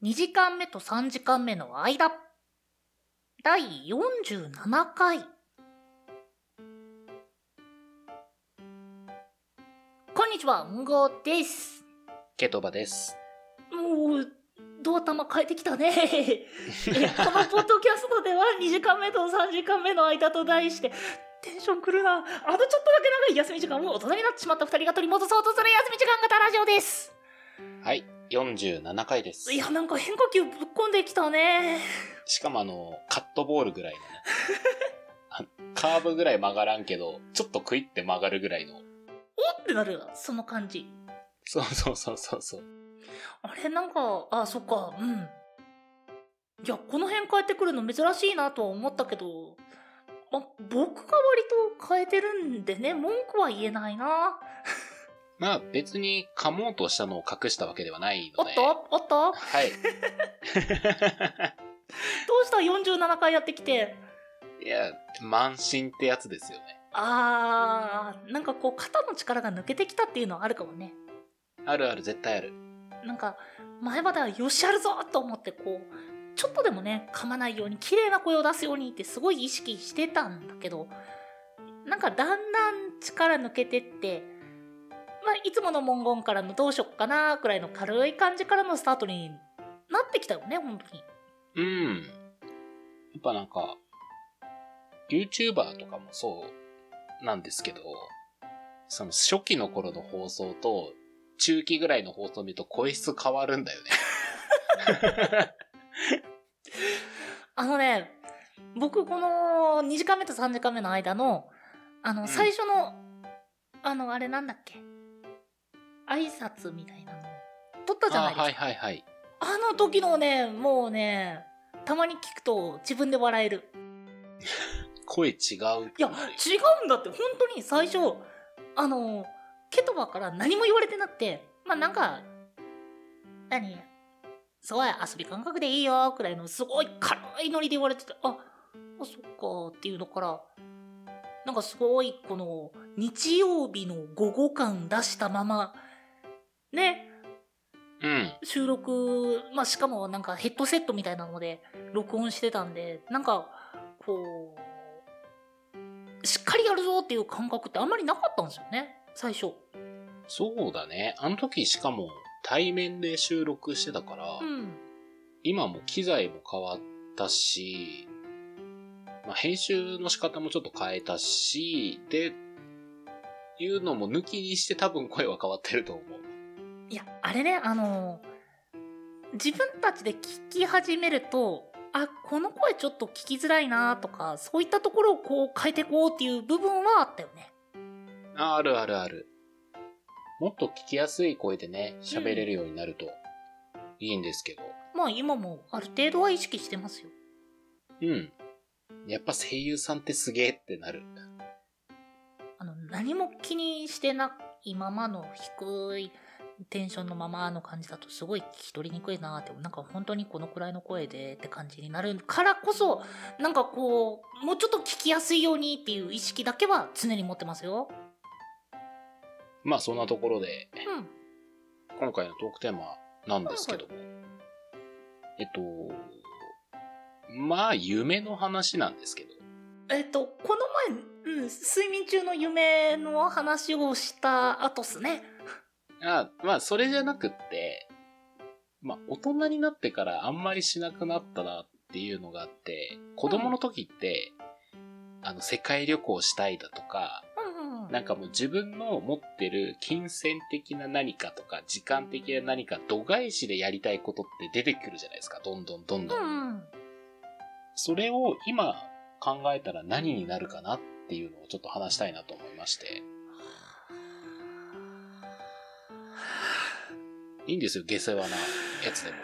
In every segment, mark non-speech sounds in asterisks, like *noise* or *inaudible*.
2時間目と3時間目の間。第47回。こんにちは、んごです。ケトバです。もう、ドア玉変えてきたね。え *laughs* このポッドキャストでは2時間目と3時間目の間と題して、テンションくるな。あとちょっとだけ長い休み時間を大人になってしまった2人が取り戻そうとする休み時間型ラジオです。はい、47回です。いや、なんか変化球ぶっこんできたね。しかもあの、カットボールぐらいのね。*laughs* あカーブぐらい曲がらんけど、ちょっとクイって曲がるぐらいの。おってなるその感じ。そうそうそうそうそう。あれなんか、あ、そっか、うん。いや、この辺変えてくるの珍しいなとは思ったけど、ま、僕が割と変えてるんでね、文句は言えないな。まあ別に噛もうとしたのを隠したわけではないので。おっと？おっと？はい。*laughs* どうした ?47 回やってきて。いや、慢心ってやつですよね。あー、なんかこう肩の力が抜けてきたっていうのはあるかもね。あるある、絶対ある。なんか前まではよっしゃるぞと思ってこうちょっとでもね噛まないように綺麗な声を出すようにってすごい意識してたんだけどなんかだんだん力抜けてって、まあ、いつもの文言からのどうしよっかなくらいの軽い感じからのスタートになってきたよね本当に。うん。やっぱなんか、YouTuber とかもそうなんですけど、その初期の頃の放送と中期ぐらいの放送を見ると声質変わるんだよね。*laughs* あのね僕この2時間目と3時間目の間のあのん最初の、あのあれなんだっけ？挨拶みたいなの撮ったじゃないですかあはいはいはい。あの時のね、もうね、たまに聞くと自分で笑える。声違う。いや、違うんだって、本当に最初、あの、ケトバから何も言われてなくて、まあなんか、何すごい遊び感覚でいいよ、くらいのすごい軽いノリで言われてて、あ、あ、そっかっていうのから、なんかすごいこの日曜日の午後感出したまま、ね、うん。収録、まあ、しかもなんかヘッドセットみたいなので録音してたんで、なんか、こう、しっかりやるぞっていう感覚ってあんまりなかったんですよね、最初。そうだね。あの時しかも対面で収録してたから、うん。今も機材も変わったし、まあ、編集の仕方もちょっと変えたし、で、いうのも抜きにして多分声は変わってると思う。いや、あれね、あの、自分たちで聞き始めると、あ、この声ちょっと聞きづらいなとか、そういったところをこう変えていこうっていう部分はあったよね。ああるあるある。もっと聞きやすい声でね、喋れるようになるといいんですけど。まあ今もある程度は意識してますよ。うん。やっぱ声優さんってすげえってなる。あの、何も気にしてないままの低いテンションのままの感じだとすごい聞き取りにくいなって、なんか本当にこのくらいの声でって感じになるからこそ、なんかこう、もうちょっと聞きやすいようにっていう意識だけは常に持ってますよ。まあそんなところで、うん。今回のトークテーマなんですけども。えっと、まあ夢の話なんですけど。えっと、この前、うん、睡眠中の夢の話をした後っすね。あまあそれじゃなくって、まあ大人になってからあんまりしなくなったなっていうのがあって、子供の時って、あの世界旅行したいだとか、うんうん。なんかもう自分の持ってる金銭的な何かとか、時間的な何か、度外視でやりたいことって出てくるじゃないですか。どんどんどんどん。うんうん。それを今考えたら何になるかなっていうのをちょっと話したいなと思いまして。いいんですよ、下世話なやつでも。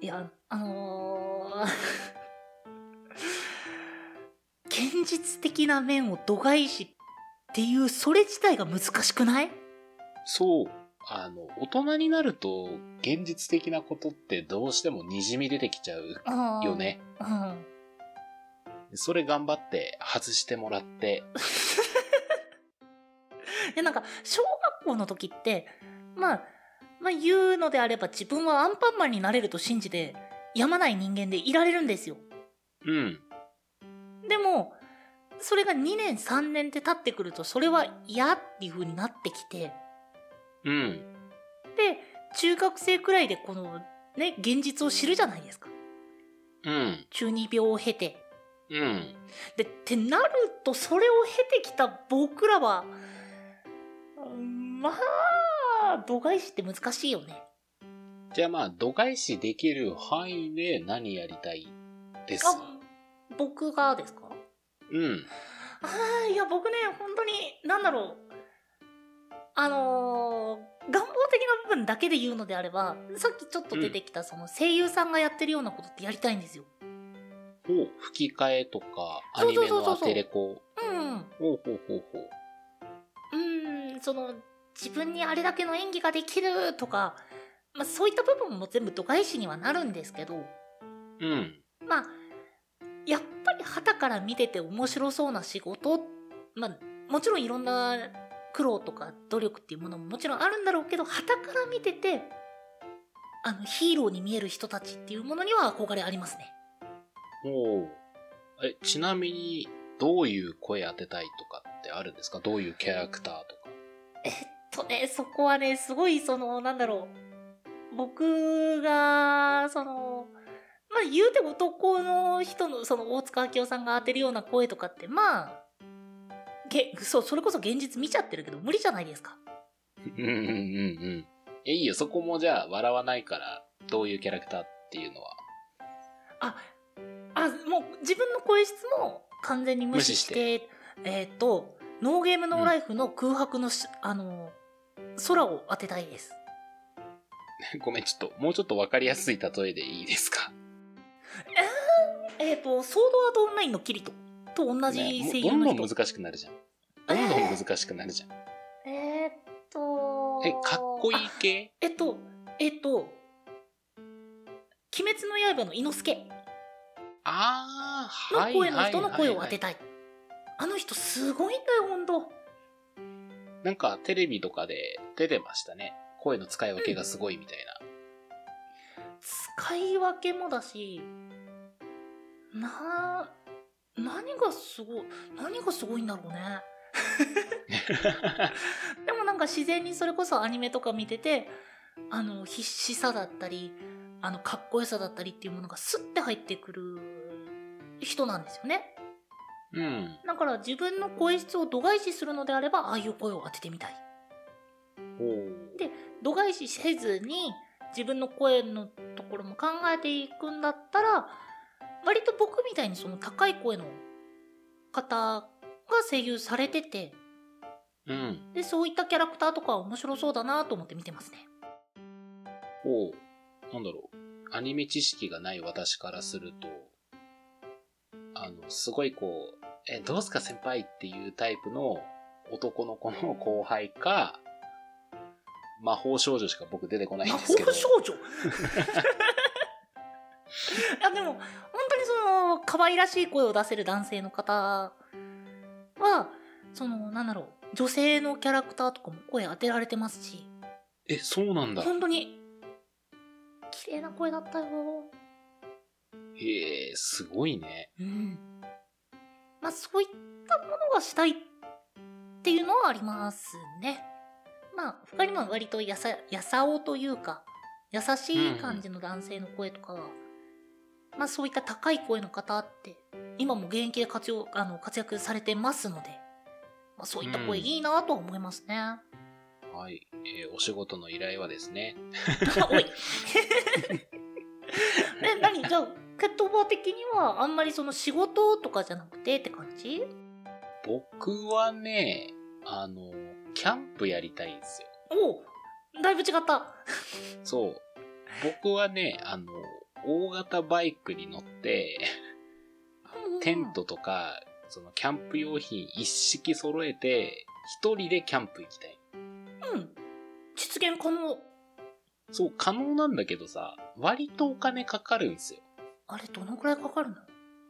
いや、あのー *laughs* 現実的な面を度外視っていう、それ自体が難しくない？そう。あの、大人になると、現実的なことってどうしても滲み出てきちゃうよ。ね。うん。それ頑張って外してもらって、*laughs* いや、なんか、小学校の時って、まあ、まあ、言うのであれば自分はアンパンマンになれると信じてやまない人間でいられるんですよ。うん。でも、それが2年3年って経ってくるとそれは嫌っていう風になってきて、うん。で、中学生くらいでこのね、現実を知るじゃないですか。うん。中二病を経て。うん。で、ってなるとそれを経てきた僕らは、うんまあ、度外視って難しいよね。じゃあまあ、度外視できる範囲で何やりたいですあ、僕がですか？うん。ああ、いや、僕ね、本当に、なんだろう。あのー願望的な部分だけで言うのであれば、さっきちょっと出てきた、その声優さんがやってるようなことってやりたいんですよ。お吹き替えとか、アニメそうそうそうのアテレコ？うん。ほうほうほうほう。うーん、その、自分にあれだけの演技ができるとか、まあそういった部分も全部度外視にはなるんですけど、うん。まあ、やっぱり旗から見てて面白そうな仕事、まあ、もちろんいろんな苦労とか努力っていうものももちろんあるんだろうけど、旗から見てて、あの、ヒーローに見える人たちっていうものには憧れありますね。おうえ、ちなみに、どういう声当てたいとかってあるんですか？どういうキャラクターとか？えっとね、そこはね、すごい、その、なんだろう。僕が、その、まあ言うても男の人の、その大塚明夫さんが当てるような声とかって、まあ、げ、そう、それこそ現実見ちゃってるけど、無理じゃないですか。うんうんうんうん。え、いいよ、そこもじゃあ笑わないから、どういうキャラクターっていうのは。あ、あ、もう自分の声質も完全に無視して、えっ、と、ノーゲームノーライフの空白のし、あの、空を当てたいです。*laughs* ごめん、ちょっと、もうちょっとわかりやすい例えでいいですか？えっ、と、ソードアートオンラインのキリトと同じね声もどん優の人。どん難しくなるじゃん。どんどん難しくなるじゃん。えーっと。え、かっこいいあ系えっと、えっと、鬼滅の刃の猪之助あー、はい。の声の人の声を当てはいたい。あの人すごいんだよ、ほんと。なんか、テレビとかで出てましたね。声の使い分けがすごいみたい使い分けもだし、な、何がすごい、何がすごいんだろうね。な。*laughs* でもなんか自然にそれこそアニメとか見てて、あの、必死さだったり、あの、かっこよさだったりっていうものがスッて入ってくる人なんですよね。うん。だから自分の声質を度外視するのであれば、ああいう声を当ててみたい。で度外視せずに自分の声のところも考えていくんだったら割と僕みたいにその高い声の方が声優されててうん。でそういったキャラクターとか面白そうだなと思って見てますねおうなんだろう。アニメ知識がない私からすると、あの、すごいこう、え、どうすか先輩っていうタイプの男の子の後輩か、魔法少女しか僕出てこないん魔ですけど。法少女？*laughs* いやでも本当にその可愛らしい声を出せる男性の方はそのなんだろう女性のキャラクターとかも声当てられてますしえ、そうなんだ。本当に綺麗な声だったよへえ、すごいね。うんまあそういったものがしたいっていうのはありますねまあ他にも割とやさやさおというか優しい感じの男性の声とかは、まあそういった高い声の方って今も現役で活用あの活躍されてますので、まあ、そういった声うんいいなとは思いますね、はい。えーお仕事の依頼はですね。*laughs* おい *laughs* え何？じゃあケットボー的にはあんまりその仕事とかじゃなくてって感じ？僕はね、あの、キャンプやりたいんですよ。おうだいぶ違ったそう。僕はね、あの、大型バイクに乗って、テントとか、そのキャンプ用品一式揃えて、一人でキャンプ行きたい。うん実現可能そう、可能なんだけどさ、割とお金かかるんですよ。あれどのくらいかかるの？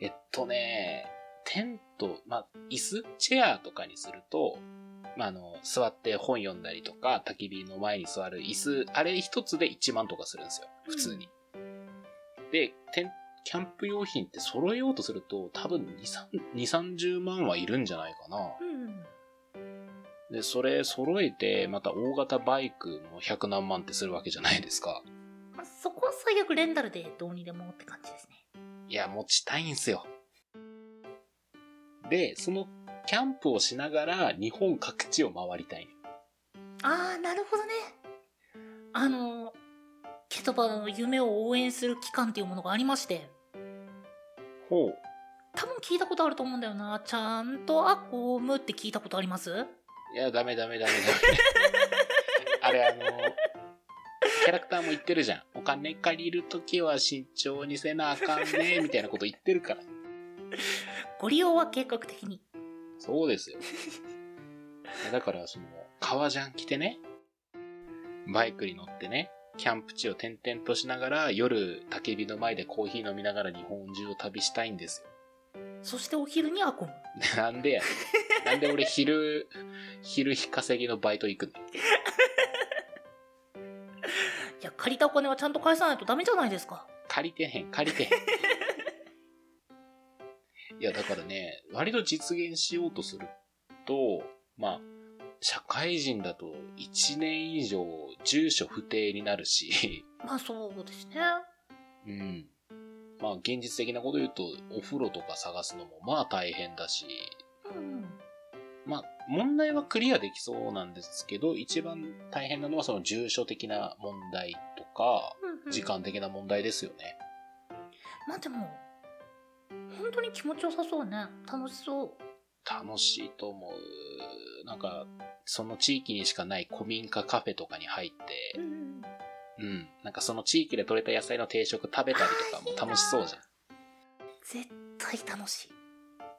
えっとね、テント、まあ、椅子チェアとかにすると、まあ、あの、座って本読んだりとか、焚き火の前に座る椅子、あれ一つで1万とかするんですよ。普通に。で、テンキャンプ用品って揃えようとすると、多分2、3 30万はいるんじゃないかな。うん。で、それ揃えて、また大型バイクの100何万ってするわけじゃないですか。まあ、そこは最悪レンタルでどうにでもって感じですね。いや、持ちたいんすよ。で、そのキャンプをしながら日本各地を回りたいの。あー、なるほどね。あの、ケトバの夢を応援する機関っていうものがありまして、ほう。多分聞いたことあると思うんだよな。ちゃんとアコームって聞いたことあります？いや、ダメダメダメダメ。*laughs* あれ、あの、キャラクターも言ってるじゃん。お金借りるときは慎重にせなあかんね、*laughs* みたいなこと言ってるから。ご利用は計画的に。そうですよ。だから、その、革ジャン着てね、バイクに乗ってね、キャンプ地を転々としながら、夜、焚き火の前でコーヒー飲みながら日本中を旅したいんですよ。そしてお昼にアコム。なんでや。なんで俺昼、昼日稼ぎのバイト行くの？借りたお金はちゃんと返さないとダメじゃないですか。借りてへん、借りてへん。いや、だからね、割と実現しようとすると、まあ、社会人だと1年以上住所不定になるし、まあそうですね。うん。まあ、現実的なこと言うと、お風呂とか探すのもまあ大変だし、うん。まあ、問題はクリアできそうなんですけど、一番大変なのはその住所的な問題とか、時間的な問題ですよね。まあでも、本当に気持ちよさそうね。楽しそう。楽しいと思う。なんか、その地域にしかない古民家カフェとかに入って、ん。うん。なんかその地域で採れた野菜の定食食べたりとかも楽しそうじゃん。絶対楽しい。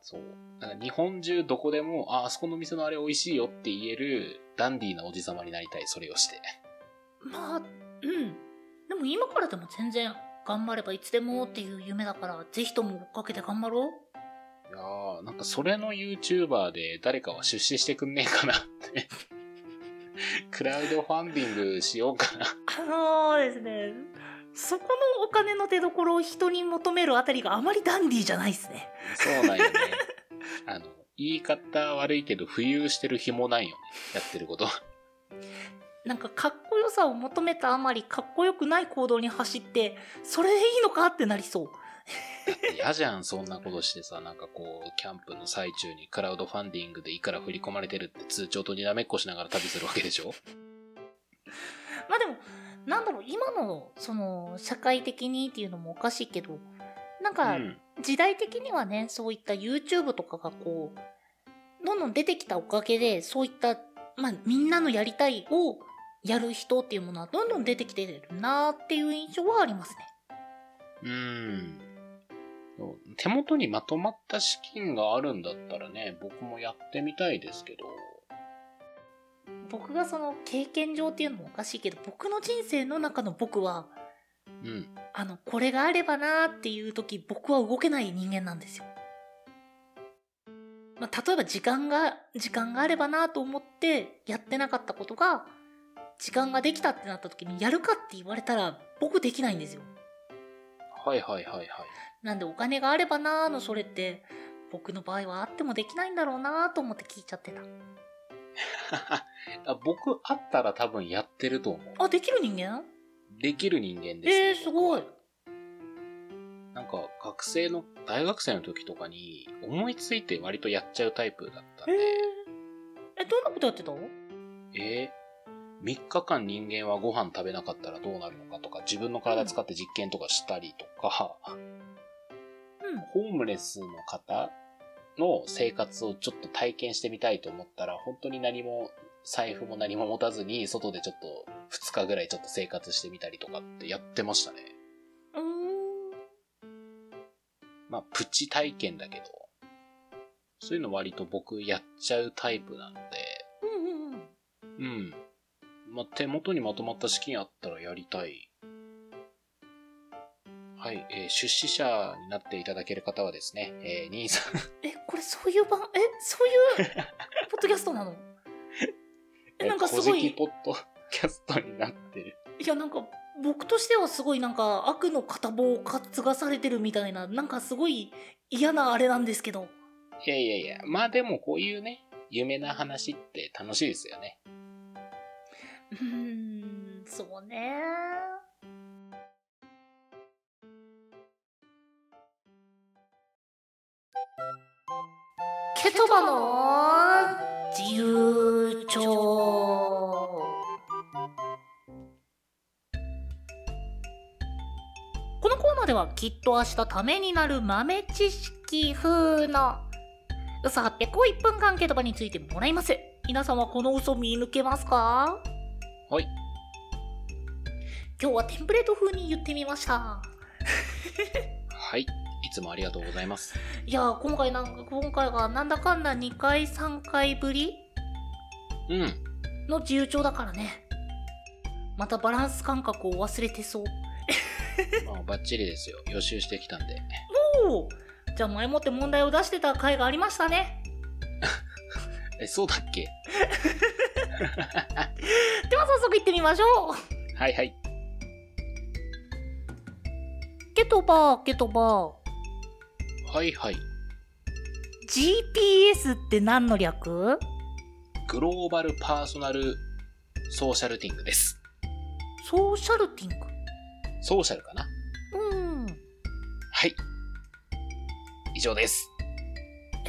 そう。なんか日本中どこでも、あ、あそこの店のあれ美味しいよって言えるダンディーなおじさまになりたい、それをして。まあ、うん。でも今からでも全然頑張ればいつでもっていう夢だから、ぜひとも追っかけて頑張ろう。いやー、なんかそれの YouTuber で誰かは出資してくんねえかなって。クラウドファンディングしようかな。あのですね、そこのお金の出所を人に求めるあたりがあまりダンディーじゃないですね。そうなんよね。あの、言い方悪いけど、浮遊してる紐ないよね。やってること。なんかかっこよさを求めたあまりかっこよくない行動に走って、それでいいのかってなりそう。だって嫌じゃん、そんなことしてさ、なんかこう、キャンプの最中にクラウドファンディングでいくら振り込まれてるって通帳とにらめっこしながら旅するわけでしょ？*laughs* まあでも、なんだろう、今の、その、社会的にっていうのもおかしいけど、なんうか、ん。時代的にはね、そういった YouTube とかがこう、どんどん出てきたおかげで、そういった、まあ、みんなのやりたいをやる人っていうものはどんどん出てきてるなっていう印象はありますね。うん。手元にまとまった資金があるんだったらね、僕もやってみたいですけど。僕がその経験上っていうのもおかしいけど、僕の人生の中の僕は、うん。あの、これがあればなーっていう時、僕は動けない人間なんですよ。まあ、例えば時間が、時間があればなと思ってやってなかったことが、時間ができたってなった時にやるかって言われたら、僕できないんですよ。はいはいはいはい。なんでお金があればなーのそれって、僕の場合はあってもできないんだろうなーと思って聞いちゃってた。あ *laughs* 僕あったら多分やってると思う。あ、できる人間？できる人間です、えー、すごい。なんか学生の、大学生の時とかに思いついて割とやっちゃうタイプだったんえーで、、え、どんなことやってたえー、3日間人間はご飯食べなかったらどうなるのかとか、自分の体使って実験とかしたりとか、うん。ホームレスの方の生活をちょっと体験してみたいと思ったら、本当に何も、財布も何も持たずに、外でちょっと2日ぐらいちょっと生活してみたりとかってやってましたね。うーん。まあ、プチ体験だけど、そういうの割と僕やっちゃうタイプなんで、うんうんうん。うん。まあ、手元にまとまった資金あったらやりたい。はい、えー出資者になっていただける方はですね、えー、兄さん、え、これそういう番、え、そういう、ポッドキャストなの？*laughs* えなんかすごいポッドキャストになってる。いやなんか僕としてはすごいなんか悪の片棒を担がされてるみたいななんかすごい嫌なあれなんですけどいやいやいや、まあでもこういうね、有名な話って楽しいですよね。うんそうね。ケトバの自由帳このコーナーではきっと明日ためになる豆知識風の嘘800を1分間ケトバについてもらいます皆さんはこの嘘見抜けますかはい。今日はテンプレート風に言ってみましたはい。いつもありがとうございます。いやー今回なんか今回がなんだかんだ2回3回ぶりうん。の自由帳だからねまたバランス感覚を忘れてそうまあバッチリですよ。予習してきたんで。おおじゃあ前もって問題を出してた回がありましたね *laughs* え、そうだっけ？*laughs* では早速行ってみましょうはいはい。ケトバーケトバーはいはい。GPS って何の略？グローバルパーソナルソーシャルティングです。ソーシャルティング？ソーシャルかな？うんはい。以上です。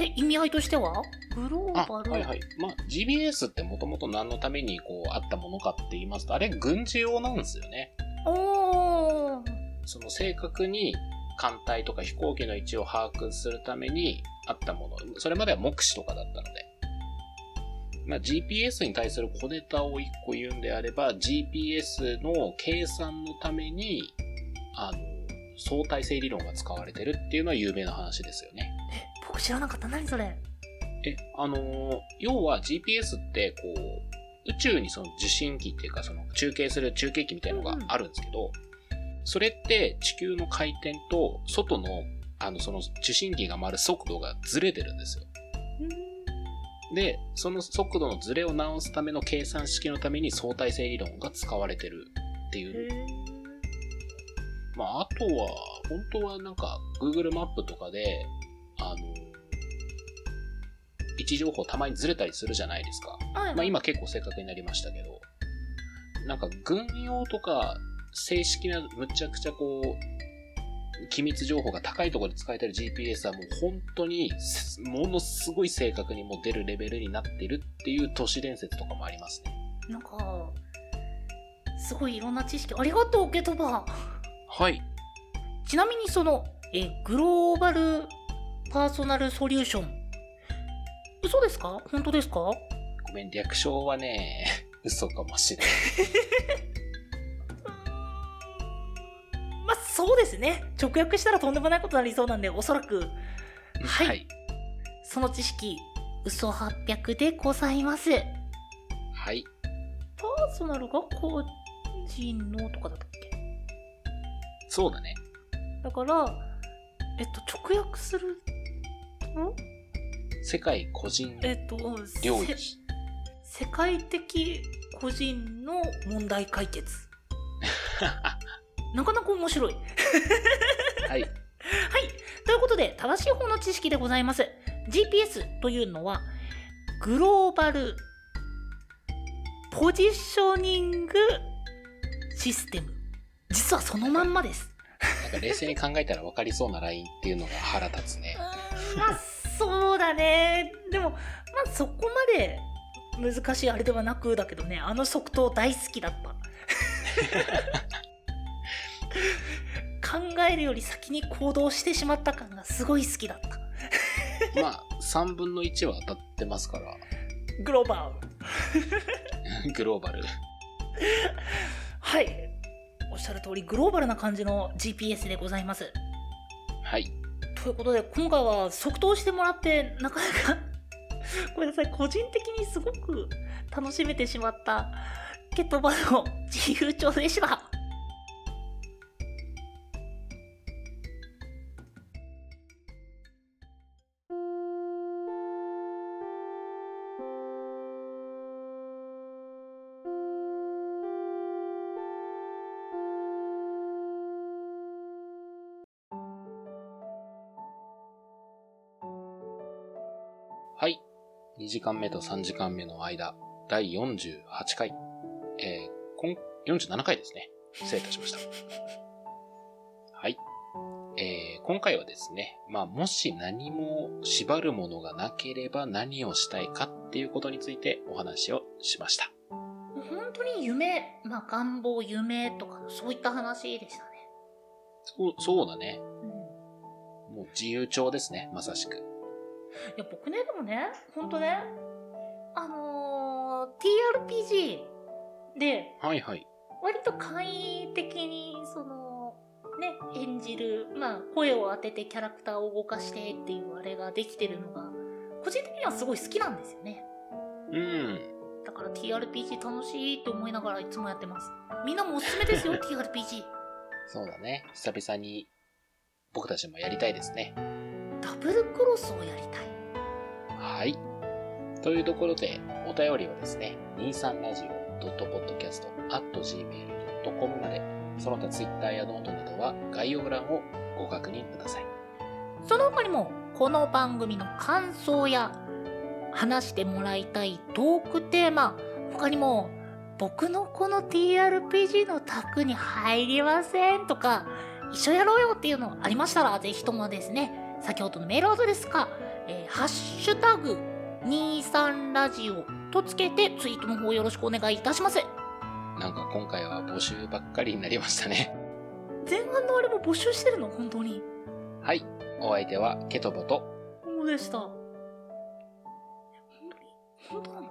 え意味合いとしては？グロあ、ーバルはいはい。まあ、GBS ってもともと何のためにこうあったものかって言いますと、あれ軍事用なんですよね。おーその正確に艦隊とか飛行機の位置を把握するためにあったもの。それまでは目視とかだったので。まあ、GPS に対する小ネタを一個言うんであれば、GPS の計算のために、あの、相対性理論が使われてるっていうのは有名な話ですよね。え僕知らなかった何それえ、あのー要は GPS って、こう、宇宙にその受信機っていうか、その中継する中継機みたいのがあるんですけど、それって地球の回転と外の、あの、その受信機が回る速度がずれてるんですよ。で、その速度のずれを直すための計算式のために相対性理論が使われてるっていう。まあ、あとは、本当はなんか、Google マップとかで、あの、位置情報たまにずれたりするじゃないですか。はいまあ今結構正確になりましたけど、なんか軍用とか正式なむちゃくちゃこう、機密情報が高いところで使えてる GPS はもう本当にすものすごい正確にもう出るレベルになってるっていう都市伝説とかもありますね。なんかすごいいろんな知識ありがとうケトバはい。ちなみにそのえグローバルパーソナルソリューション嘘ですか？本当ですか？ごめん、略称はね、*laughs* 嘘かもしれない。*laughs* まあそうですね直訳したらとんでもないことになりそうなんでおそらくはいはい。その知識嘘800でございますはい。パーソナルが個人のとかだったっけ？そうだね。だからえっと直訳すると世界個人えっと。世界的個人の問題解決 *laughs* なかなか面白いはい。*laughs* はい。ということで、正しい方の知識でございます。GPS というのは、グローバルポジショニングシステム。実はそのまんまです。なんか冷静に考えたら分かりそうなラインっていうのが腹立つねまあ、そうだね。でも、まあそこまで難しいあれではなくだけどね、あの即答大好きだった。*laughs* 考えるより先に行動してしまった感がすごい好きだった。まあ、3分の1は当たってますから、グローバル。*laughs* グローバル。はい。おっしゃる通り、グローバルな感じの GPS でございます。はい。ということで、今回は即答してもらって、なかなか、*laughs* ごめんなさい、個人的にすごく楽しめてしまった、ケトバの自由帳でした。2時間目と3時間目の間、第48回、えー、こん47回ですね。失礼いたしました。はい。えー、今回はですね、まあ、もし何も縛るものがなければ何をしたいかっていうことについてお話をしました。本当に夢、まあ、願望、夢とか、そういった話でしたね。そう、そうだね。うん。もう自由帳ですね、まさしく。いや、僕ね、でもね、ほんとね、あのー、TRPG で、はいはい。割と簡易的に、その、ね、演じる、まあ、声を当ててキャラクターを動かしてっていうあれができてるのが、個人的にはすごい好きなんですよね。うん。だから TRPG 楽しいって思いながらいつもやってます。みんなもおすすめですよ、*laughs* TRPG。そうだね。久々に僕たちもやりたいですね。ダブルクロスをやりたい。はい。というところで、お便りはですね、23radio.podcast.gmail.com まで、その他 Twitter やノートなどは概要欄をご確認ください。その他にも、この番組の感想や、話してもらいたいトークテーマ、他にも、僕のこの TRPG の卓に入りませんとか、一緒やろうよっていうのありましたら、ぜひともですね、先ほどのメールアドレスか、えーハッシュタグ23ラジオとつけてツイートの方よろしくお願いいたします。なんか今回は募集ばっかりになりましたね。前半のあれも募集してるの？本当に。はい。お相手はケトボと、でした。本当に？本当な